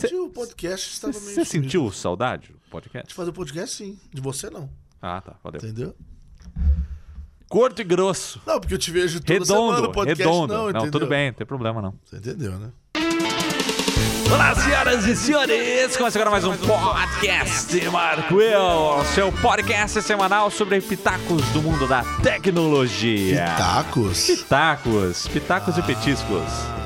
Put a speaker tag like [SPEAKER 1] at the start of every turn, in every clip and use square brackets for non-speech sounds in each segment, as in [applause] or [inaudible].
[SPEAKER 1] verdade, o podcast estava meio.
[SPEAKER 2] Você sentiu saudade do podcast?
[SPEAKER 1] De fazer o podcast, sim. De você, não.
[SPEAKER 2] Ah, tá. Valeu.
[SPEAKER 1] Entendeu?
[SPEAKER 2] Curto e grosso.
[SPEAKER 1] Não, porque eu te vejo toda
[SPEAKER 2] Redondo,
[SPEAKER 1] semana no podcast.
[SPEAKER 2] redondo.
[SPEAKER 1] Não,
[SPEAKER 2] Não, tudo bem, não tem problema não.
[SPEAKER 1] Você entendeu, né?
[SPEAKER 2] Olá, senhoras e senhores! Começa agora mais um podcast Marco Will, seu podcast semanal sobre pitacos do mundo da tecnologia.
[SPEAKER 1] Tacos.
[SPEAKER 2] Pitacos, pitacos e petiscos.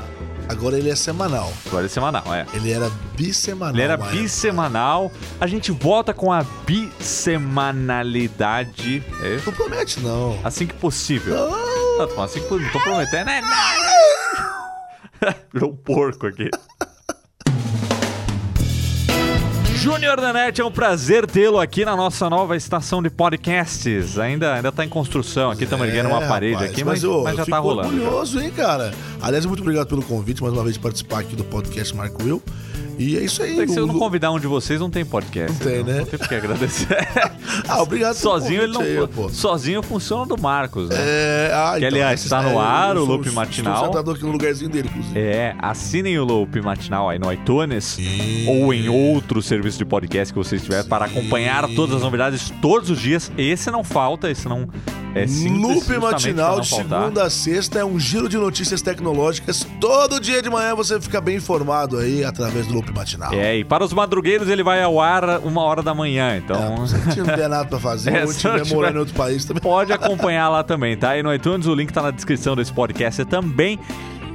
[SPEAKER 1] Agora ele é semanal.
[SPEAKER 2] Agora é semanal, é.
[SPEAKER 1] Ele era bissemanal.
[SPEAKER 2] Ele era
[SPEAKER 1] uma época.
[SPEAKER 2] bissemanal. A gente volta com a bissemanalidade. É?
[SPEAKER 1] Não promete, não.
[SPEAKER 2] Assim que possível.
[SPEAKER 1] Não.
[SPEAKER 2] Não, assim que, não tô prometendo, né? [laughs] Virou um porco aqui. Júnior da Net, é um prazer tê-lo aqui na nossa nova estação de podcasts. Ainda, ainda tá em construção aqui, estamos erguendo uma
[SPEAKER 1] É,
[SPEAKER 2] parede
[SPEAKER 1] rapaz,
[SPEAKER 2] aqui, mas, mas já
[SPEAKER 1] eu
[SPEAKER 2] tá
[SPEAKER 1] fico
[SPEAKER 2] rolando. já.
[SPEAKER 1] orgulhoso, hein, cara? Aliás, muito obrigado pelo convite, mais uma vez, de participar aqui do podcast Marco Will. E é isso aí.
[SPEAKER 2] Tem que se eu não convidar um de vocês, não tem podcast.
[SPEAKER 1] Não tem, né?
[SPEAKER 2] Não tem porque agradecer. [laughs]
[SPEAKER 1] Ah, obrigado
[SPEAKER 2] sozinho ele não.
[SPEAKER 1] aí, pô.
[SPEAKER 2] sozinho funciona do Marcos, né?
[SPEAKER 1] É, ah,
[SPEAKER 2] Que, aliás, está no ar,
[SPEAKER 1] eu
[SPEAKER 2] o
[SPEAKER 1] sou-
[SPEAKER 2] Loop Matinal.
[SPEAKER 1] Sentado aqui no lugarzinho dele, inclusive.
[SPEAKER 2] É, assinem o Loop Matinal aí no iTunes ou em outro serviço de podcast que você estiver para acompanhar todas as novidades todos os dias. Esse não falta, esse não é simples.
[SPEAKER 1] Loop matinal de segunda a sexta é um giro de notícias tecnológicas. Todo dia de manhã você fica bem informado aí através do Loop matinal.
[SPEAKER 2] É, e para os madrugueiros ele vai ao ar uma hora da manhã,
[SPEAKER 1] É,
[SPEAKER 2] então
[SPEAKER 1] se não tiver [laughs] nada pra fazer,
[SPEAKER 2] É,
[SPEAKER 1] ou
[SPEAKER 2] se
[SPEAKER 1] tiver
[SPEAKER 2] não tiver-
[SPEAKER 1] morando em outro país também.
[SPEAKER 2] pode acompanhar lá também, tá? E no iTunes o link tá na descrição desse podcast também.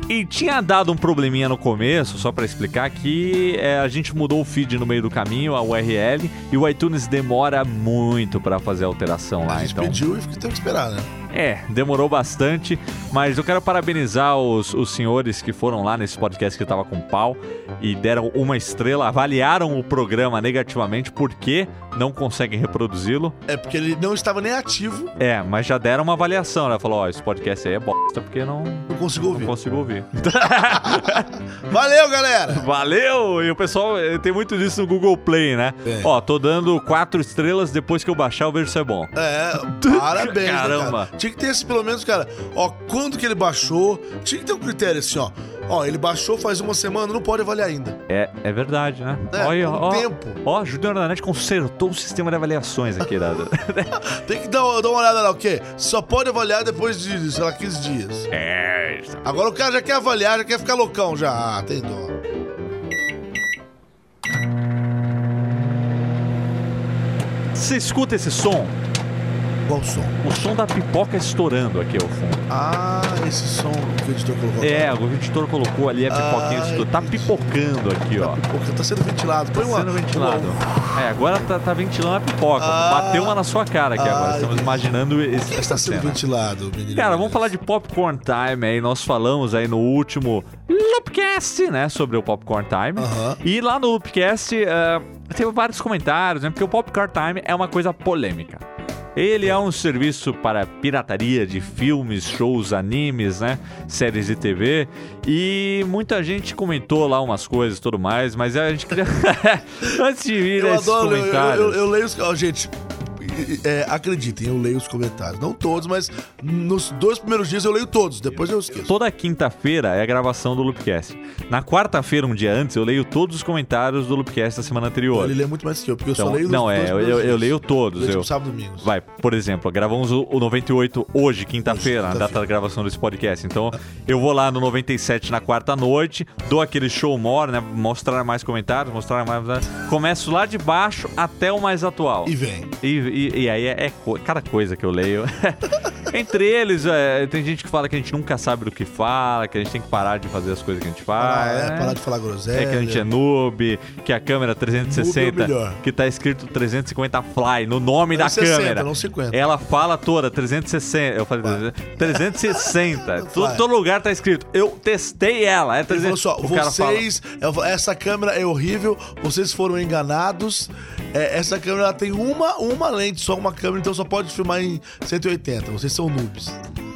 [SPEAKER 2] E tinha dado um probleminha no começo, só pra explicar, que é, a gente mudou o feed no meio do caminho, a URL, e o iTunes demora muito pra fazer a alteração lá.
[SPEAKER 1] a gente
[SPEAKER 2] então,
[SPEAKER 1] pediu e tem que esperar, né?
[SPEAKER 2] É, demorou bastante, mas eu quero parabenizar os, os senhores que foram lá nesse podcast que tava com pau e deram uma estrela, avaliaram o programa negativamente porque não conseguem reproduzi-lo.
[SPEAKER 1] É porque ele não estava nem ativo,
[SPEAKER 2] É, mas já deram uma avaliação, né? Falou, ó, esse podcast aí é bosta porque não,
[SPEAKER 1] não consigo
[SPEAKER 2] não
[SPEAKER 1] ouvir.
[SPEAKER 2] consigo ouvir. [laughs]
[SPEAKER 1] Valeu, galera!
[SPEAKER 2] Valeu! E o pessoal eh, tem muito disso no Google Play, né? Ó, tô dando quatro estrelas, depois que eu baixar eu vejo se é bom.
[SPEAKER 1] É, [laughs] parabéns, né,
[SPEAKER 2] Caramba.
[SPEAKER 1] cara? Tinha que ter esse, pelo menos, cara, ó, quando que ele baixou, tinha que ter um critério assim, ó. Ó, ele baixou faz uma semana, não pode avaliar ainda.
[SPEAKER 2] É, é verdade, né?
[SPEAKER 1] É,
[SPEAKER 2] Olha,
[SPEAKER 1] com
[SPEAKER 2] ó,
[SPEAKER 1] tempo.
[SPEAKER 2] ó, Júnior da Net consertou o sistema de avaliações aqui, né? [laughs]
[SPEAKER 1] Tem que dar, dar uma olhada lá, o quê? Só pode avaliar depois de, sei lá, 15 dias.
[SPEAKER 2] é.
[SPEAKER 1] Agora o cara já quer avaliar, já quer ficar loucão já. Ah, tem dó.
[SPEAKER 2] Você escuta esse som?
[SPEAKER 1] Qual som?
[SPEAKER 2] O som da pipoca estourando aqui ao fundo.
[SPEAKER 1] Ah, esse som que o editor colocou.
[SPEAKER 2] É, o editor colocou ali a pipoquinha
[SPEAKER 1] Ah,
[SPEAKER 2] estourando. Tá pipocando aqui, ó.
[SPEAKER 1] Pipoca tá sendo ventilado. Põe
[SPEAKER 2] Tá
[SPEAKER 1] uma,
[SPEAKER 2] sendo ventilado.
[SPEAKER 1] uma-
[SPEAKER 2] É, agora tá, tá ventilando a pipoca.
[SPEAKER 1] Ah.
[SPEAKER 2] Bateu uma na sua cara aqui
[SPEAKER 1] Ah,
[SPEAKER 2] agora. Estamos imaginando esse,
[SPEAKER 1] está sendo
[SPEAKER 2] cena.
[SPEAKER 1] ventilado, menino?
[SPEAKER 2] Cara, vamos falar de Popcorn Time aí. Nós falamos aí no último Loopcast, né? Sobre o Popcorn Time.
[SPEAKER 1] Aham.
[SPEAKER 2] E lá no Loopcast eh, teve vários comentários, né? Porque o Popcorn Time é uma coisa polêmica. Ele é um serviço para pirataria de filmes, shows, animes, né? Séries de TV. E muita gente comentou lá umas coisas e tudo mais, mas a gente queria. [laughs] Antes de vir
[SPEAKER 1] Eu adoro, eu, eu, eu, leio os. ó, gente, é, acreditem, eu leio os comentários. Não todos, mas nos dois primeiros dias eu leio todos, depois eu esqueço.
[SPEAKER 2] Toda quinta-feira é a gravação do Loopcast. Na quarta-feira, um dia antes, eu leio todos os comentários do Loopcast da semana anterior.
[SPEAKER 1] Ele lê muito mais que eu, porque eu
[SPEAKER 2] Então,
[SPEAKER 1] só leio nos
[SPEAKER 2] não, é, eu, eu- eu leio todos.
[SPEAKER 1] Leio,
[SPEAKER 2] Eu,
[SPEAKER 1] tipo, sábado domingo.
[SPEAKER 2] Vai, por exemplo, gravamos o, o 98 hoje, quinta-feira, na data da gravação desse podcast. Então, eu vou lá no 97 na quarta noite, dou aquele show more, né? Mostrar mais comentários, mostrar mais. né, Começo lá de baixo até o mais atual.
[SPEAKER 1] E vem.
[SPEAKER 2] E, e- e aí é, é co- cada coisa que eu leio. [laughs] Entre eles, é, tem gente que fala que a gente nunca sabe do que fala, que a gente tem que parar de fazer as coisas que a gente faz.
[SPEAKER 1] Ah, é,
[SPEAKER 2] né?
[SPEAKER 1] parar de falar groselha.
[SPEAKER 2] É que a gente é noob, que a câmera
[SPEAKER 1] Noob é o
[SPEAKER 2] 360,
[SPEAKER 1] melhor.
[SPEAKER 2] que tá escrito 350 fly no nome da
[SPEAKER 1] 360,
[SPEAKER 2] câmera.
[SPEAKER 1] não 50.
[SPEAKER 2] Ela fala toda 360. Eu falei 360. [laughs] todo, todo lugar tá escrito. Eu testei ela. É
[SPEAKER 1] Ele falou
[SPEAKER 2] 300.
[SPEAKER 1] só,
[SPEAKER 2] o cara fala.
[SPEAKER 1] vocês, eu- essa câmera é horrível, vocês foram enganados. É, essa câmera tem uma, uma lente, só uma câmera, então só pode filmar em 180. Vocês são noobs. [laughs]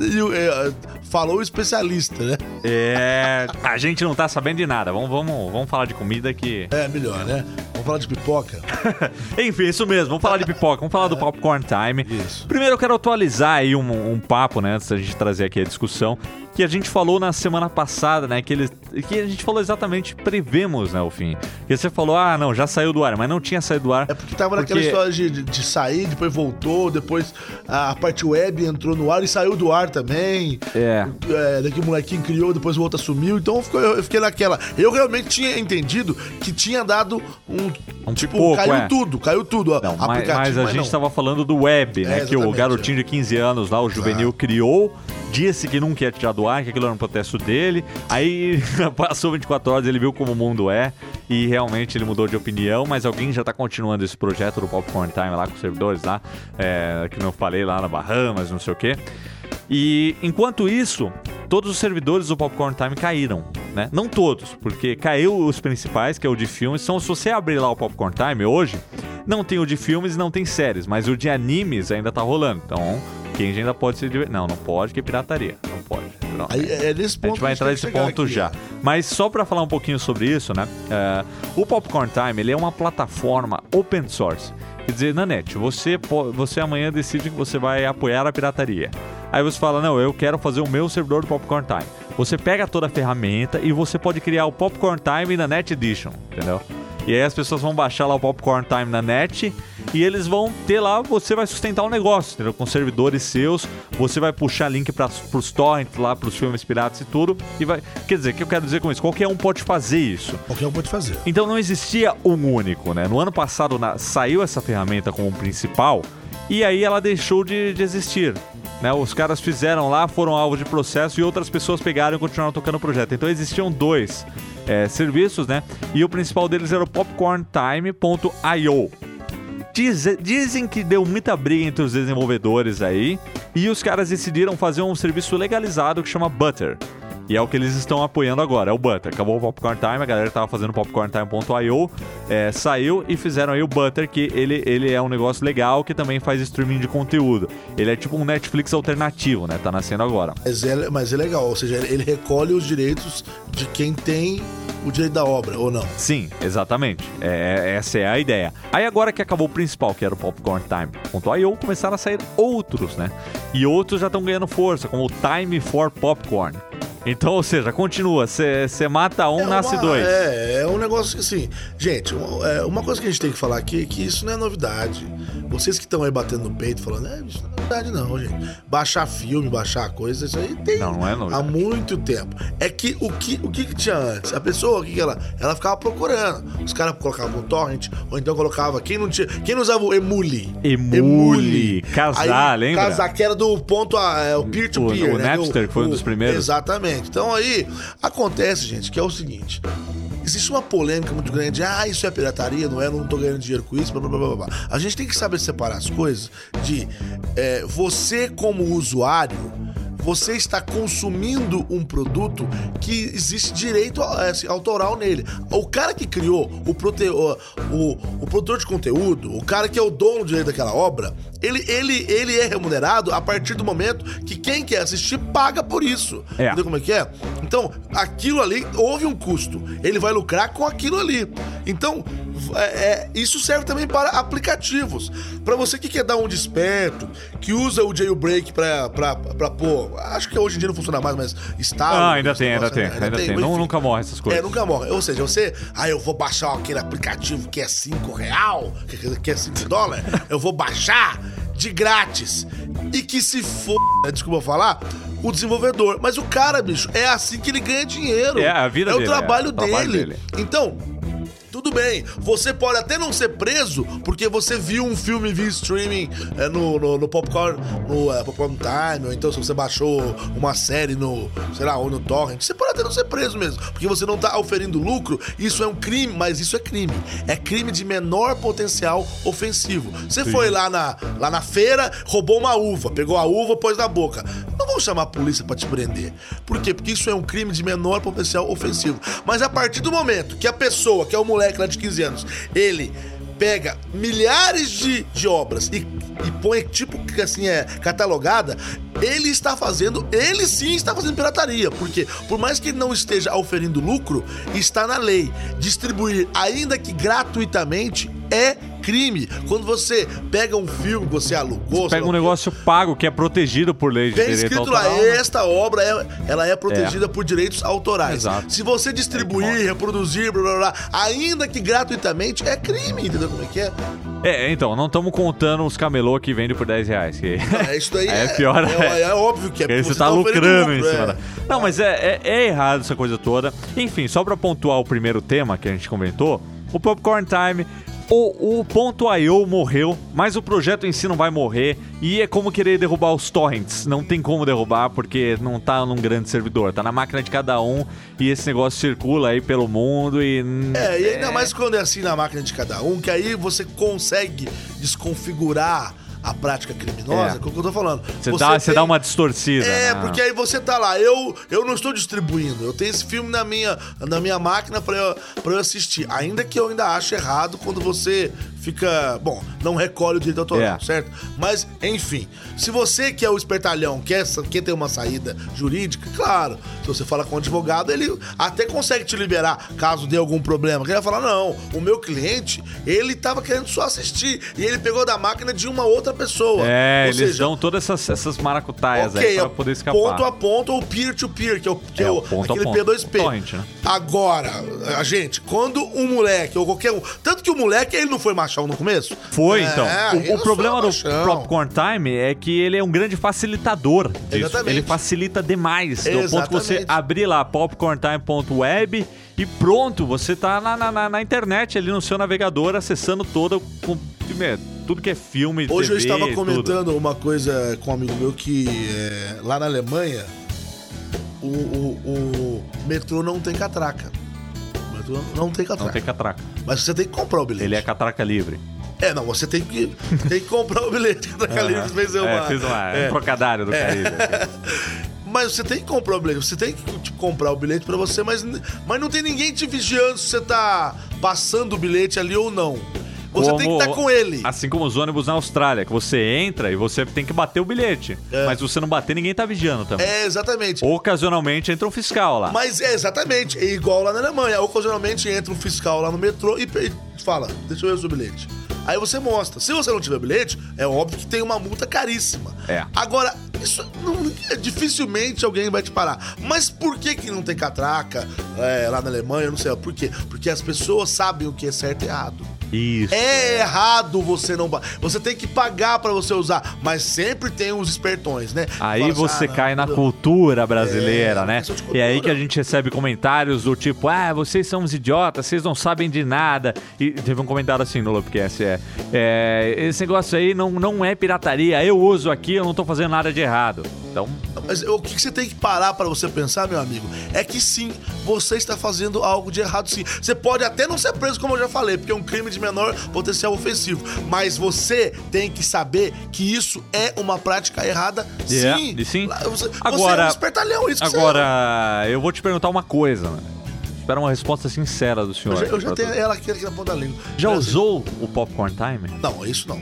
[SPEAKER 1] É, falou o especialista, né?
[SPEAKER 2] É. A gente não tá sabendo de nada. Vamos, vamos, vamos falar de comida que.
[SPEAKER 1] É, melhor, né? Vamos falar de pipoca? [laughs]
[SPEAKER 2] Enfim, isso mesmo. Vamos falar de pipoca. Vamos falar do Popcorn Time.
[SPEAKER 1] Isso.
[SPEAKER 2] Primeiro eu quero atualizar aí um, um papo, né? Antes da gente trazer aqui a discussão. Que a gente falou na semana passada, né? Que, ele, que a gente falou exatamente, prevemos, né, o fim. E você falou, ah, não, já saiu do ar, mas não tinha saído do ar.
[SPEAKER 1] É porque tava naquela
[SPEAKER 2] Porque-
[SPEAKER 1] história de, de- de sair, depois voltou, depois a, parte web entrou no ar e saiu do ar também.
[SPEAKER 2] É.
[SPEAKER 1] É, daqui o molequinho criou, depois o outro assumiu. Então ficou- eu fiquei naquela. Eu realmente tinha entendido que tinha dado um.
[SPEAKER 2] Um
[SPEAKER 1] tipo,
[SPEAKER 2] pipoco,
[SPEAKER 1] caiu
[SPEAKER 2] é.
[SPEAKER 1] tudo, caiu tudo.
[SPEAKER 2] Não, mas, mas a gente
[SPEAKER 1] não.
[SPEAKER 2] estava falando do web, né?
[SPEAKER 1] É,
[SPEAKER 2] que o garotinho
[SPEAKER 1] é.
[SPEAKER 2] de 15 anos lá, o juvenil, criou, disse que nunca ia tirar do ar, que aquilo era um protesto dele. Aí [laughs] passou 24 horas, ele viu como o mundo é e realmente ele mudou de opinião, mas alguém já tá continuando esse projeto do Popcorn Time lá com os servidores lá, é, que não falei lá na Bahamas, não sei o quê. E enquanto isso, todos os servidores do Popcorn Time caíram, né? Não todos, porque caiu os principais, que é o de filmes. Então, se você abrir lá o Popcorn Time hoje, não tem o de filmes e não tem séries, mas o de animes ainda tá rolando. Então, quem ainda pode se divertir. Não, não pode, que é pirataria. Não pode. Não.
[SPEAKER 1] Aí é nesse
[SPEAKER 2] A
[SPEAKER 1] ponto.
[SPEAKER 2] gente vai entrar nesse ponto
[SPEAKER 1] aqui,
[SPEAKER 2] já. Mas só para falar um pouquinho sobre isso, né? é, o Popcorn Time ele é uma plataforma open source. Quer dizer, Nanete, você, você amanhã decide que você vai apoiar a pirataria. Aí você fala, não, eu quero fazer o meu servidor do Popcorn Time. Você pega toda a ferramenta e você pode criar o Popcorn Time na Net Edition, entendeu? E aí as pessoas vão baixar lá o Popcorn Time na net e eles vão ter lá, você vai sustentar o negócio, entendeu? Com servidores seus, você vai puxar link para os torrents lá, para os filmes piratas e tudo. E vai. Quer dizer, o que eu quero dizer com isso? Qualquer um pode fazer isso.
[SPEAKER 1] Qualquer um pode fazer.
[SPEAKER 2] Então não existia um único, né? No ano passado na- saiu essa ferramenta como principal e aí ela deixou de, de existir. Né? Os caras fizeram lá, foram alvo de processo e outras pessoas pegaram e continuaram tocando o projeto. Então existiam dois é, serviços, né? E o principal deles era o popcorntime.io. Diz- dizem que deu muita briga entre os desenvolvedores aí e os caras decidiram fazer um serviço legalizado que chama Butter. E é o que eles estão apoiando agora, é o Butter. Acabou o Popcorn Time, a galera tava fazendo popcorntime.io, é, saiu e fizeram aí o Butter, que ele, ele é um negócio legal que também faz streaming de conteúdo. Ele é tipo um Netflix alternativo, né? Tá nascendo agora.
[SPEAKER 1] Mas é, mas é legal, ou seja, ele recolhe os direitos de quem tem o direito da obra, ou não.
[SPEAKER 2] Sim, exatamente. É, essa é a ideia. Aí agora que acabou o principal, que era o popcorntime.io, começaram a sair outros, né? E outros já estão ganhando força, como o Time for Popcorn. Então, ou seja, continua. Você mata um,
[SPEAKER 1] É
[SPEAKER 2] nasce
[SPEAKER 1] uma-
[SPEAKER 2] dois.
[SPEAKER 1] É, é um negócio que assim. Gente, um- é, uma coisa que a gente tem que falar aqui é que isso não é novidade. Vocês que estão aí batendo no peito falando, é, isso não é novidade, não, gente. Baixar filme, baixar coisa, isso aí tem
[SPEAKER 2] Não, não é
[SPEAKER 1] há
[SPEAKER 2] novidade.
[SPEAKER 1] muito tempo. É que o que, o que, que tinha antes? A pessoa, o que, que ela? Ela ficava procurando. Os caras colocavam o torrent, ou então colocava. Quem não tinha. Quem não usava o Emule?
[SPEAKER 2] Emule. Casar, lembra?
[SPEAKER 1] Casar, que era do ponto a, é, o peer-to-peer.
[SPEAKER 2] O- o
[SPEAKER 1] né?
[SPEAKER 2] Napster, que foi um dos primeiros.
[SPEAKER 1] Exatamente. Então aí, acontece, gente, que é o seguinte. Existe uma polêmica muito grande. Ah, isso é pirataria, não é? Não tô ganhando dinheiro com isso, blá, blá, blá, blá. A gente tem que saber separar as coisas de é, você como usuário, você está consumindo um produto que existe direito é, autoral nele. O cara que criou, o, prote... o, o, o produtor de conteúdo, o cara que é o dono do direito daquela obra, ele, ele, ele é remunerado a partir do momento que quem quer assistir paga por isso.
[SPEAKER 2] É.
[SPEAKER 1] Entendeu como é que é? Então, aquilo ali houve um custo. Ele vai lucrar com aquilo ali. Então, é, é, isso serve também para aplicativos. Para você que quer dar um desperto, que usa o jailbreak pra pôr. Acho que hoje em dia não funciona mais, mas está.
[SPEAKER 2] Ah, ainda tem, ainda tem, ainda tem. Não- nunca morre essas coisas.
[SPEAKER 1] É, nunca morre. Ou seja, você. Ah, eu vou baixar aquele aplicativo que é 5 real, que, é 5 dólares. [laughs] eu vou baixar de grátis. E que se for. Desculpa falar. O desenvolvedor. Mas o cara, bicho, é assim que ele ganha dinheiro.
[SPEAKER 2] É, a vida
[SPEAKER 1] É o
[SPEAKER 2] dele,
[SPEAKER 1] trabalho,
[SPEAKER 2] é o trabalho
[SPEAKER 1] dele. Então, tudo bem, você pode até não ser preso porque você viu um filme via streaming é, no, no, no Popcorn, no é, Popcorn Time, ou então se você baixou uma série no, sei lá, ou no Torrent, você pode até não ser preso mesmo, porque você não tá oferindo lucro, isso é um crime, mas isso é crime. É crime de menor potencial ofensivo. Você foi lá na, lá na feira, roubou uma uva, pegou a uva, pôs na boca. Vão chamar a polícia pra te prender. Por quê? Porque isso é um crime de menor potencial ofensivo. Mas a partir do momento que a pessoa, que é o moleque lá de 15 anos, ele pega milhares de, de obras e, e põe tipo que assim é catalogada, ele está fazendo, ele sim está fazendo pirataria, porque por mais que ele não esteja oferindo lucro, está na lei. Distribuir, ainda que gratuitamente, é crime. Quando você pega um filme que você alugou,
[SPEAKER 2] Você pega um negócio pago que é protegido por lei de
[SPEAKER 1] tem
[SPEAKER 2] direito
[SPEAKER 1] escrito lá,
[SPEAKER 2] autoral. né?
[SPEAKER 1] esta obra é, ela é protegida por direitos autorais.
[SPEAKER 2] Exato.
[SPEAKER 1] Se você distribuir, reproduzir, blá blá blá, ainda que gratuitamente, é crime, entendeu como é que é?
[SPEAKER 2] É, então, não estamos contando os camelô que vendem por 10 reais. Que...
[SPEAKER 1] É, isso daí [laughs]
[SPEAKER 2] é,
[SPEAKER 1] é,
[SPEAKER 2] pior.
[SPEAKER 1] É, é óbvio que é
[SPEAKER 2] Porque você tá
[SPEAKER 1] oferindo
[SPEAKER 2] lucrando em cima
[SPEAKER 1] é.
[SPEAKER 2] da... Não, mas é, é, é errado essa coisa toda. Enfim, só pra pontuar o primeiro tema que a gente comentou, o Popcorn Time. O, o .io morreu, mas o projeto em si não vai morrer. E é como querer derrubar os torrents. Não tem como derrubar, porque não tá num grande servidor. Tá na máquina de cada um e esse negócio circula aí pelo mundo e...
[SPEAKER 1] É, e ainda mais quando é assim na máquina de cada um, que aí você consegue desconfigurar a prática criminosa,
[SPEAKER 2] É.
[SPEAKER 1] que é o que eu tô falando.
[SPEAKER 2] Você, dá, você
[SPEAKER 1] tem-
[SPEAKER 2] dá uma distorcida.
[SPEAKER 1] É,
[SPEAKER 2] né?
[SPEAKER 1] porque aí você tá lá, eu, eu não estou distribuindo, eu tenho esse filme na minha, na minha máquina pra eu, pra eu assistir. Ainda que eu ainda ache errado quando você fica. Bom, não recolhe o direito autoral,
[SPEAKER 2] É.
[SPEAKER 1] certo? Mas, enfim, se você que é o espertalhão quer, sa- quer ter uma saída jurídica, claro, se você fala com um advogado, ele até consegue te liberar caso dê algum problema. Ele vai falar: não, o meu cliente, ele tava querendo só assistir e ele pegou da máquina de uma outra pessoa.
[SPEAKER 2] É,
[SPEAKER 1] Ou
[SPEAKER 2] eles
[SPEAKER 1] seja,
[SPEAKER 2] dão todas essas, essas maracutaias aí
[SPEAKER 1] Ok,
[SPEAKER 2] pra
[SPEAKER 1] é
[SPEAKER 2] poder escapar.
[SPEAKER 1] ponto a ponto ou peer-to-peer, que é, o, que é
[SPEAKER 2] É,
[SPEAKER 1] o,
[SPEAKER 2] o ponto
[SPEAKER 1] aquele
[SPEAKER 2] ponto.
[SPEAKER 1] P2P.
[SPEAKER 2] Torrent, né?
[SPEAKER 1] Agora, a gente, quando um moleque ou qualquer um. Tanto que o moleque, ele não foi machão no começo?
[SPEAKER 2] Foi,
[SPEAKER 1] É,
[SPEAKER 2] então.
[SPEAKER 1] eu
[SPEAKER 2] O, o problema do. Popcorn Time é que ele é um grande facilitador disso.
[SPEAKER 1] Exatamente.
[SPEAKER 2] Ele facilita demais. Do ponto que você
[SPEAKER 1] Exatamente.
[SPEAKER 2] abrir lá popcorntime.web e pronto, você tá na, na- na- internet ali no seu navegador acessando todo com tudo que é filme,
[SPEAKER 1] Hoje eu
[SPEAKER 2] TV,
[SPEAKER 1] estava
[SPEAKER 2] tudo.
[SPEAKER 1] comentando uma coisa com um amigo meu que é, lá na Alemanha o, o- o metrô não tem catraca. O metrô não tem catraca.
[SPEAKER 2] Não tem catraca.
[SPEAKER 1] Mas você tem que comprar o bilhete.
[SPEAKER 2] Ele é catraca livre.
[SPEAKER 1] É, não, você tem que, [laughs] tem que comprar o bilhete. Catraca livre fez uma.
[SPEAKER 2] É, fiz uma,
[SPEAKER 1] é.
[SPEAKER 2] um trocadilho do Caribe. aqui. [laughs]
[SPEAKER 1] Mas você tem que comprar o bilhete. Você tem que tipo, comprar o bilhete pra você, mas, mas não tem ninguém te vigiando se você tá passando o bilhete ali ou não. Você tem que
[SPEAKER 2] Como-
[SPEAKER 1] estar com ele.
[SPEAKER 2] Assim como os ônibus na Austrália, que você entra e você tem que bater o bilhete.
[SPEAKER 1] É.
[SPEAKER 2] Mas se você não bater, ninguém tá vigiando também.
[SPEAKER 1] É, exatamente.
[SPEAKER 2] Ocasionalmente entra um fiscal lá.
[SPEAKER 1] Mas é exatamente, é igual lá na Alemanha. Ocasionalmente entra um fiscal lá no metrô e, e fala: Deixa eu ver o seu bilhete. Aí você mostra. Se você não tiver bilhete, é óbvio que tem uma multa caríssima.
[SPEAKER 2] É.
[SPEAKER 1] Agora, isso não- dificilmente alguém vai te parar. Mas por que que não tem catraca é, lá na Alemanha? Eu não sei. Por quê? Porque as pessoas sabem o que é certo e errado.
[SPEAKER 2] Isso.
[SPEAKER 1] É errado você não. Você tem que pagar pra você usar, mas sempre tem os espertões, né?
[SPEAKER 2] Aí
[SPEAKER 1] Fala assim,
[SPEAKER 2] você
[SPEAKER 1] "Ah, não,
[SPEAKER 2] cai na
[SPEAKER 1] não."
[SPEAKER 2] cultura brasileira,
[SPEAKER 1] É,
[SPEAKER 2] né?
[SPEAKER 1] questão de
[SPEAKER 2] E aí
[SPEAKER 1] cultura.
[SPEAKER 2] que a gente recebe comentários do tipo, ah, vocês são uns idiotas, vocês não sabem de nada. E teve um comentário assim no Lopcast, é, é esse negócio aí não, não é pirataria, eu uso aqui, eu não tô fazendo nada de errado. Então,
[SPEAKER 1] Mas o que você tem que parar pra você pensar, meu amigo, é que sim, você está fazendo algo de errado sim. Você pode até não ser preso, como eu já falei, porque é um crime de menor potencial ofensivo. Mas você tem que saber que isso é uma prática errada
[SPEAKER 2] É,
[SPEAKER 1] sim.
[SPEAKER 2] e sim.
[SPEAKER 1] Você,
[SPEAKER 2] Agora-
[SPEAKER 1] você é um espertalhão, isso você é.
[SPEAKER 2] agora eu vou te perguntar uma coisa, né? Espero uma resposta sincera do senhor.
[SPEAKER 1] Eu já, eu já tenho
[SPEAKER 2] tudo.
[SPEAKER 1] ela aqui, aqui na ponta da língua.
[SPEAKER 2] Já usou o Popcorn Time?
[SPEAKER 1] Não, isso não.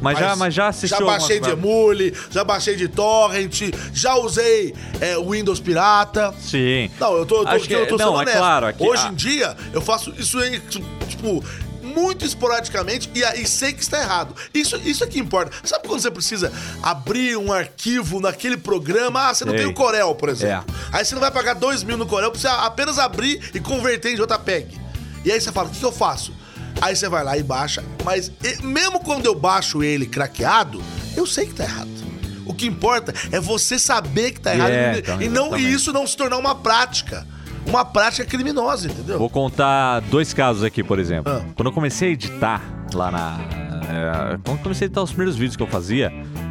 [SPEAKER 2] Mas, já, mas já assistiu
[SPEAKER 1] Já baixei de emule, já baixei de torrent, já usei é, Windows pirata.
[SPEAKER 2] Sim.
[SPEAKER 1] Não, eu tô, eu tô,
[SPEAKER 2] Acho que-
[SPEAKER 1] eu tô
[SPEAKER 2] não,
[SPEAKER 1] sendo
[SPEAKER 2] é
[SPEAKER 1] honesto.
[SPEAKER 2] claro, aqui-
[SPEAKER 1] Hoje
[SPEAKER 2] ah.
[SPEAKER 1] em dia, eu faço isso aí, tipo, muito esporadicamente e aí sei que está errado. Isso, isso é que importa. Sabe quando você precisa abrir um arquivo naquele programa? Ah, você não
[SPEAKER 2] Sei.
[SPEAKER 1] tem o Corel, por exemplo.
[SPEAKER 2] É.
[SPEAKER 1] Aí você não vai pagar dois mil no Corel você apenas abrir e converter em JPEG. E aí você fala, o que, que eu faço? Aí você vai lá e baixa. Mas e- mesmo quando eu baixo ele craqueado, eu sei que tá errado. O que importa é você saber que tá errado
[SPEAKER 2] É,
[SPEAKER 1] e-
[SPEAKER 2] então,
[SPEAKER 1] e, não, e isso não se tornar uma prática. Uma prática criminosa, entendeu?
[SPEAKER 2] Vou contar dois casos aqui, por exemplo.
[SPEAKER 1] Ah.
[SPEAKER 2] Quando eu comecei a editar lá na. é, quando eu comecei a editar os primeiros vídeos que eu fazia,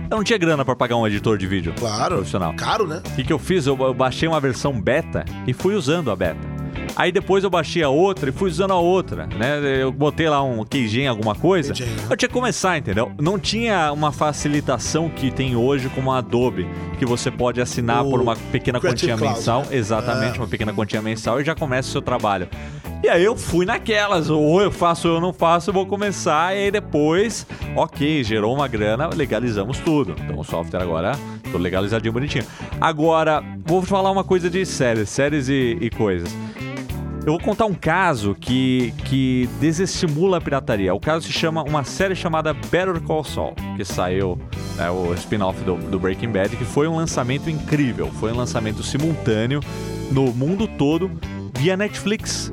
[SPEAKER 2] eu não tinha grana pra pagar um editor de vídeo
[SPEAKER 1] Claro.
[SPEAKER 2] profissional.
[SPEAKER 1] Caro, né?
[SPEAKER 2] O que, que eu fiz? Eu, eu baixei uma versão beta e fui usando a beta. Aí depois eu baixei a outra e fui usando a outra, né? Eu botei lá um queijinho alguma coisa.
[SPEAKER 1] Queijinho?
[SPEAKER 2] Eu tinha que começar, entendeu? Não tinha uma facilitação que tem hoje como a Adobe, que você pode assinar
[SPEAKER 1] O
[SPEAKER 2] por uma pequena
[SPEAKER 1] Creative
[SPEAKER 2] quantia
[SPEAKER 1] Cloud,
[SPEAKER 2] mensal.
[SPEAKER 1] né?
[SPEAKER 2] Exatamente,
[SPEAKER 1] É.
[SPEAKER 2] uma pequena quantia mensal e já começa o seu trabalho. E aí eu fui naquelas, ou eu faço ou eu não faço, eu vou começar, e aí depois, ok, gerou uma grana, legalizamos tudo. Então o software agora, tô legalizadinho bonitinho. Agora, vou falar uma coisa de séries, séries e, e coisas. Eu vou contar um caso que, que desestimula a pirataria. O caso se chama uma série chamada Better Call Saul, que saiu, é o spin-off do, do Breaking Bad, que foi um lançamento incrível. Foi um lançamento simultâneo no mundo todo via Netflix.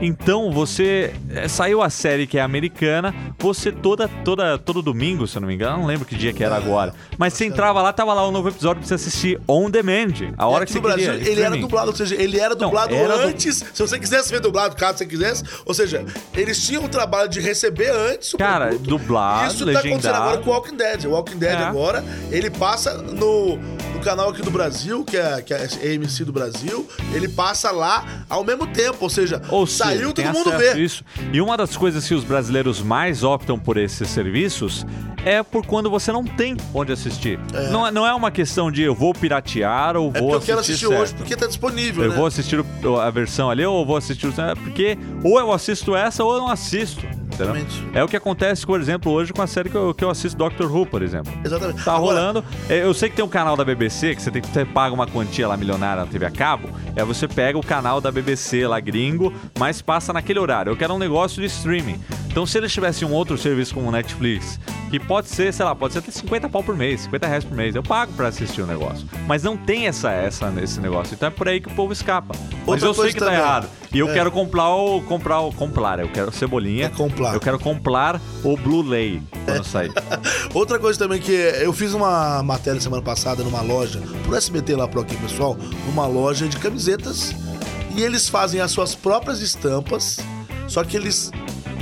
[SPEAKER 2] Então você é, saiu a série que é americana, você toda toda todo domingo, se eu não me engano, eu não lembro que dia que era agora, mas você entrava lá, tava lá um novo episódio pra você assistir on demand, a hora que você queria.
[SPEAKER 1] Brasil, ele era dublado, ou seja, ele era
[SPEAKER 2] Não,
[SPEAKER 1] dublado
[SPEAKER 2] era du-
[SPEAKER 1] antes. Se você quisesse ver dublado, caso você quisesse, ou seja, eles tinham o trabalho de receber antes o
[SPEAKER 2] Cara,
[SPEAKER 1] produto.
[SPEAKER 2] dublado,
[SPEAKER 1] Isso tá acontecendo
[SPEAKER 2] legendado.
[SPEAKER 1] agora com o Walking Dead. O Walking Dead
[SPEAKER 2] É.
[SPEAKER 1] agora, ele passa no, no canal aqui do Brasil, que é, que é a AMC do Brasil, ele passa lá ao mesmo tempo, ou seja,
[SPEAKER 2] Ou
[SPEAKER 1] saiu, todo mundo vê.
[SPEAKER 2] Isso. E uma das coisas que os brasileiros mais optam por esses serviços é por quando você não tem onde assistir. Não, é- não é uma questão de eu vou piratear ou
[SPEAKER 1] É
[SPEAKER 2] vou
[SPEAKER 1] porque eu quero
[SPEAKER 2] assistir
[SPEAKER 1] assistir
[SPEAKER 2] série.
[SPEAKER 1] hoje, porque tá disponível,
[SPEAKER 2] Eu
[SPEAKER 1] né?
[SPEAKER 2] vou assistir a versão ali ou eu vou assistir o... Porque ou eu assisto essa ou eu não assisto.
[SPEAKER 1] Exatamente.
[SPEAKER 2] É o que acontece, por exemplo, hoje com a série que eu, que eu assisto, Doctor Who, por exemplo.
[SPEAKER 1] Exatamente.
[SPEAKER 2] Tá
[SPEAKER 1] Agora,
[SPEAKER 2] rolando. É, Eu sei que tem um canal da BBC que você tem que você paga uma quantia lá milionária na TV a cabo. É você pega o canal da BBC lá gringo, mas passa naquele horário. Eu quero um negócio de streaming. Então, se eles tivessem um outro serviço como o Netflix, que pode ser, sei lá, pode ser até 50 pau por mês, 50 reais por mês, eu pago pra assistir o negócio. Mas não tem essa, essa esse negócio. Então é por aí que o povo escapa. Mas
[SPEAKER 1] Outra
[SPEAKER 2] eu sei que tá
[SPEAKER 1] também.
[SPEAKER 2] errado. E eu
[SPEAKER 1] É.
[SPEAKER 2] quero comprar o. comprar o. comprar, eu quero cebolinha.
[SPEAKER 1] É comprar.
[SPEAKER 2] Eu quero comprar o Blu-ray
[SPEAKER 1] É.
[SPEAKER 2] quando sair. [laughs]
[SPEAKER 1] Outra coisa também que eu fiz uma matéria semana passada numa loja, pro SBT lá pro aqui, pessoal, numa loja de camisetas. E eles fazem as suas próprias estampas, só que eles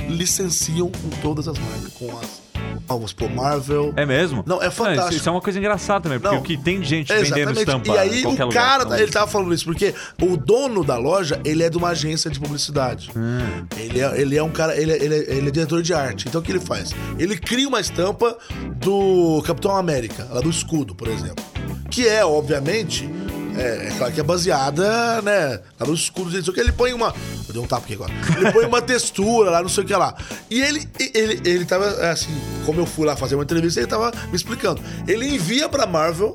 [SPEAKER 1] licenciam com todas as marcas, com as. Vamos por Marvel.
[SPEAKER 2] É mesmo?
[SPEAKER 1] Não, é fantástico.
[SPEAKER 2] isso é uma coisa engraçada também, porque
[SPEAKER 1] Não.
[SPEAKER 2] o que tem de gente vendendo estampa
[SPEAKER 1] E aí
[SPEAKER 2] em qualquer
[SPEAKER 1] o
[SPEAKER 2] lugar.
[SPEAKER 1] cara,
[SPEAKER 2] Então,
[SPEAKER 1] ele tava falando isso, porque o dono da loja, ele é de uma agência de publicidade.
[SPEAKER 2] Hum.
[SPEAKER 1] Ele, é, ele é um cara, ele é, ele, é, ele é diretor de arte. Então o que ele faz? Ele cria uma estampa do Capitão América, lá do escudo, por exemplo. Que é, obviamente, é, é claro que é baseada, né, lá no escudo, não sei o que, ele põe uma... Eu dei um tapa aqui agora. Ele põe uma textura lá, não sei o que lá. E ele, ele, ele tava, assim, como eu fui lá fazer uma entrevista, ele tava me explicando. Ele envia pra Marvel...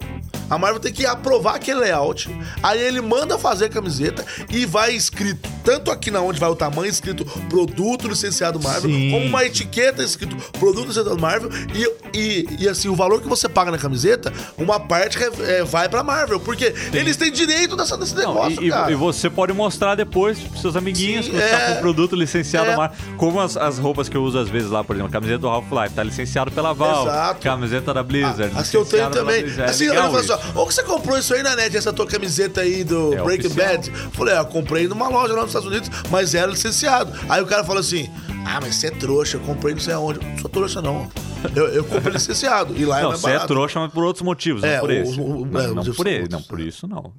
[SPEAKER 1] A Marvel tem que aprovar aquele layout. Aí ele manda fazer a camiseta e vai escrito, tanto aqui na onde vai o tamanho, escrito produto licenciado Marvel,
[SPEAKER 2] Sim.
[SPEAKER 1] como uma etiqueta escrito produto licenciado Marvel. E, e, e assim, o valor que você paga na camiseta, uma parte é, vai pra Marvel. Porque eles têm direito dessa, desse
[SPEAKER 2] Não,
[SPEAKER 1] negócio,
[SPEAKER 2] e, e-
[SPEAKER 1] cara.
[SPEAKER 2] e você pode mostrar depois pros seus amiguinhos
[SPEAKER 1] Sim,
[SPEAKER 2] que você tá
[SPEAKER 1] é.
[SPEAKER 2] com o produto licenciado
[SPEAKER 1] É.
[SPEAKER 2] Mar- Como as, as roupas que eu uso às vezes lá, por exemplo, a camiseta do Half-Life, tá licenciado pela Valve.
[SPEAKER 1] Exato.
[SPEAKER 2] Camiseta da Blizzard.
[SPEAKER 1] Ah, As que eu tenho também.
[SPEAKER 2] Blizzard. É
[SPEAKER 1] Assim, ela fala assim, ó, ou que você comprou isso aí na net, essa tua camiseta aí do
[SPEAKER 2] É
[SPEAKER 1] Breaking. Bad? Falei, ah, eu comprei numa loja lá nos Estados Unidos, mas era licenciado. Aí o cara falou assim, ah, mas você é trouxa, eu comprei não sei aonde. Não sou trouxa, não. Eu, eu comprei licenciado. E lá é
[SPEAKER 2] Não,
[SPEAKER 1] mais
[SPEAKER 2] você é
[SPEAKER 1] barato.
[SPEAKER 2] trouxa, mas por outros motivos,
[SPEAKER 1] É,
[SPEAKER 2] não por
[SPEAKER 1] o-
[SPEAKER 2] esse.
[SPEAKER 1] o- o-
[SPEAKER 2] não,
[SPEAKER 1] é,
[SPEAKER 2] não por
[SPEAKER 1] outros.
[SPEAKER 2] não por isso não.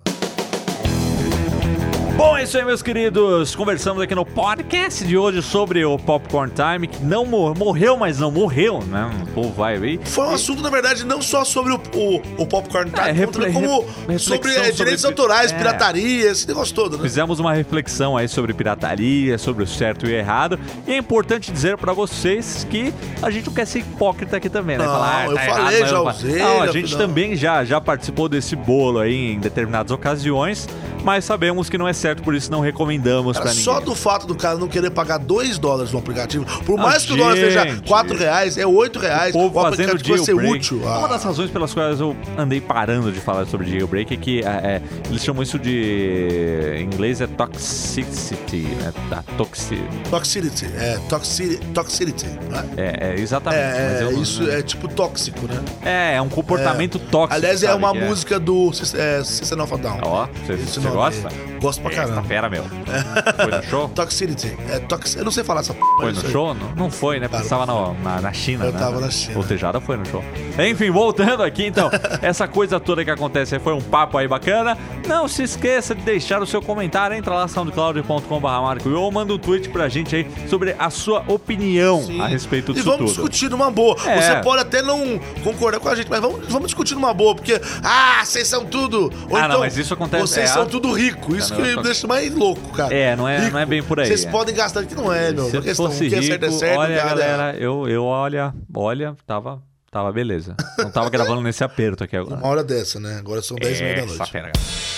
[SPEAKER 2] Bom, é isso aí, meus queridos. Conversamos aqui no podcast de hoje sobre o Popcorn Time, que não mor- morreu, mas não morreu, né? O povo vai aí.
[SPEAKER 1] Foi um assunto, na verdade, não só sobre o, o, o Popcorn Time,
[SPEAKER 2] É,
[SPEAKER 1] como,
[SPEAKER 2] refle-
[SPEAKER 1] como
[SPEAKER 2] re-
[SPEAKER 1] sobre é, direitos
[SPEAKER 2] sobre-
[SPEAKER 1] autorais,
[SPEAKER 2] é.
[SPEAKER 1] pirataria, esse negócio todo, né?
[SPEAKER 2] Fizemos uma reflexão aí sobre pirataria, sobre o certo e o errado. E é importante dizer pra vocês que a gente não quer ser hipócrita aqui também, né?
[SPEAKER 1] Não,
[SPEAKER 2] Falar,
[SPEAKER 1] eu
[SPEAKER 2] tá
[SPEAKER 1] falei,
[SPEAKER 2] errado,
[SPEAKER 1] já
[SPEAKER 2] não
[SPEAKER 1] usei,
[SPEAKER 2] Não, a
[SPEAKER 1] já
[SPEAKER 2] gente
[SPEAKER 1] fui-
[SPEAKER 2] também já, já participou desse bolo aí em determinadas ocasiões, mas sabemos que não é certo, por isso não recomendamos pra ninguém.
[SPEAKER 1] só do fato do cara não querer pagar 2 dólares no aplicativo, por
[SPEAKER 2] Ah,
[SPEAKER 1] mais que o dólar seja
[SPEAKER 2] gente.
[SPEAKER 1] 4 reais, é 8 reais,
[SPEAKER 2] O povo
[SPEAKER 1] o aplicativo vai ser útil.
[SPEAKER 2] Uma
[SPEAKER 1] Ah.
[SPEAKER 2] das razões pelas quais eu andei parando de falar sobre jailbreak é que é, é, eles chamam isso de. Em inglês é toxicity, né? Tá, toxi,
[SPEAKER 1] Toxicity, é toxi, toxicity, né?
[SPEAKER 2] é, é, exatamente.
[SPEAKER 1] É, é
[SPEAKER 2] não-
[SPEAKER 1] isso é tipo tóxico, né?
[SPEAKER 2] É, é um comportamento tóxico.
[SPEAKER 1] Aliás, é uma
[SPEAKER 2] que
[SPEAKER 1] música do é, System of a Down.
[SPEAKER 2] Ó, você
[SPEAKER 1] Esse
[SPEAKER 2] você gosta?
[SPEAKER 1] aí. Gosto pra
[SPEAKER 2] Esta
[SPEAKER 1] caramba.
[SPEAKER 2] fera, meu. [laughs] Foi no show?
[SPEAKER 1] Toxicity. É, tox... Eu não sei falar essa p.
[SPEAKER 2] Foi no show? Não, não foi, né? Porque você tava na, na, na China,
[SPEAKER 1] Eu
[SPEAKER 2] né?
[SPEAKER 1] tava na China.
[SPEAKER 2] O Tejada foi no show. Enfim, voltando aqui, então. [laughs] essa coisa toda que acontece foi um papo aí bacana. Não se esqueça de deixar o seu comentário. Entra lá, soundcloud.com.br Marco ou manda um tweet pra gente aí sobre a sua opinião
[SPEAKER 1] Sim.
[SPEAKER 2] a respeito
[SPEAKER 1] E
[SPEAKER 2] disso
[SPEAKER 1] vamos
[SPEAKER 2] tudo.
[SPEAKER 1] discutir numa boa.
[SPEAKER 2] É.
[SPEAKER 1] Você pode até não concordar com a gente, mas vamos, vamos discutir numa boa, porque, ah, vocês são tudo. Ou
[SPEAKER 2] Ah, não,
[SPEAKER 1] então,
[SPEAKER 2] mas isso acontece-
[SPEAKER 1] Vocês
[SPEAKER 2] é,
[SPEAKER 1] são
[SPEAKER 2] a-
[SPEAKER 1] tudo rico. Isso
[SPEAKER 2] É,
[SPEAKER 1] que me
[SPEAKER 2] tô-
[SPEAKER 1] deixa mais louco, cara.
[SPEAKER 2] É, não é- não é bem por aí,
[SPEAKER 1] Vocês
[SPEAKER 2] é.
[SPEAKER 1] podem gastar aqui, não é, meu.
[SPEAKER 2] Se
[SPEAKER 1] questão,
[SPEAKER 2] fosse
[SPEAKER 1] o que é
[SPEAKER 2] rico,
[SPEAKER 1] certo é certo,
[SPEAKER 2] olha,
[SPEAKER 1] que é é
[SPEAKER 2] galera, eu, eu olha, olha, tava, tava beleza. Não tava gravando nesse aperto aqui agora.
[SPEAKER 1] Uma hora dessa, né? Agora são 10 e meia da
[SPEAKER 2] Essa
[SPEAKER 1] noite.
[SPEAKER 2] fera, galera.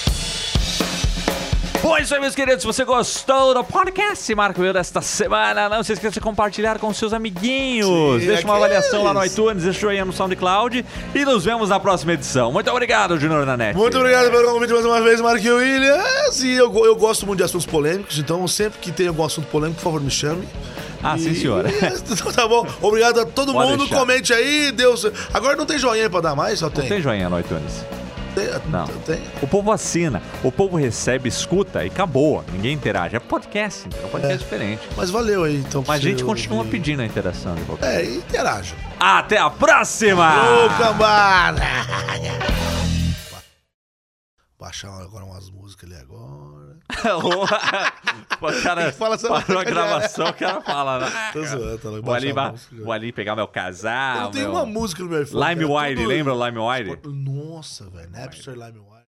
[SPEAKER 2] Pois é, meus queridos, se você gostou do podcast Marco Eu desta semana, não se esqueça de compartilhar com seus amiguinhos.
[SPEAKER 1] Sim,
[SPEAKER 2] Deixa uma
[SPEAKER 1] aqueles.
[SPEAKER 2] avaliação lá no iTunes, deixa o joinha no SoundCloud e nos vemos na próxima edição. Muito obrigado, Junior Nanete.
[SPEAKER 1] Muito obrigado pelo convite mais uma vez, Marquinhos Williams. E eu, eu gosto muito de assuntos polêmicos, então sempre que tem algum assunto polêmico, por favor, me chame.
[SPEAKER 2] Ah,
[SPEAKER 1] E-
[SPEAKER 2] sim, senhora. [laughs]
[SPEAKER 1] Então tá bom. Obrigado a todo
[SPEAKER 2] Pode
[SPEAKER 1] mundo.
[SPEAKER 2] deixar.
[SPEAKER 1] Comente aí. Deus. Agora não tem joinha pra dar mais? Só tem.
[SPEAKER 2] Não tem joinha no iTunes.
[SPEAKER 1] Tem-
[SPEAKER 2] Não.
[SPEAKER 1] Tem.
[SPEAKER 2] O povo assina, o povo recebe, escuta e acabou. Ninguém interage. É podcast, é um podcast diferente.
[SPEAKER 1] Mas valeu aí, então.
[SPEAKER 2] Mas a gente continua
[SPEAKER 1] ouvir.
[SPEAKER 2] pedindo a interação. de qualquer-
[SPEAKER 1] É, interaja.
[SPEAKER 2] Até a próxima!
[SPEAKER 1] Ô, cambada! [laughs] Baixar agora umas músicas ali agora. [laughs]
[SPEAKER 2] o cara
[SPEAKER 1] Fala essa
[SPEAKER 2] parou a gravação, o cara fala, né? [laughs]
[SPEAKER 1] Tô zoando, louco.
[SPEAKER 2] Vou ali,
[SPEAKER 1] música.
[SPEAKER 2] vou ali pegar meu casal.
[SPEAKER 1] Eu tenho
[SPEAKER 2] meu...
[SPEAKER 1] uma música no meu iPhone.
[SPEAKER 2] LimeWire,
[SPEAKER 1] tudo-
[SPEAKER 2] lembra o LimeWire?
[SPEAKER 1] Nossa, velho. Napster, LimeWire.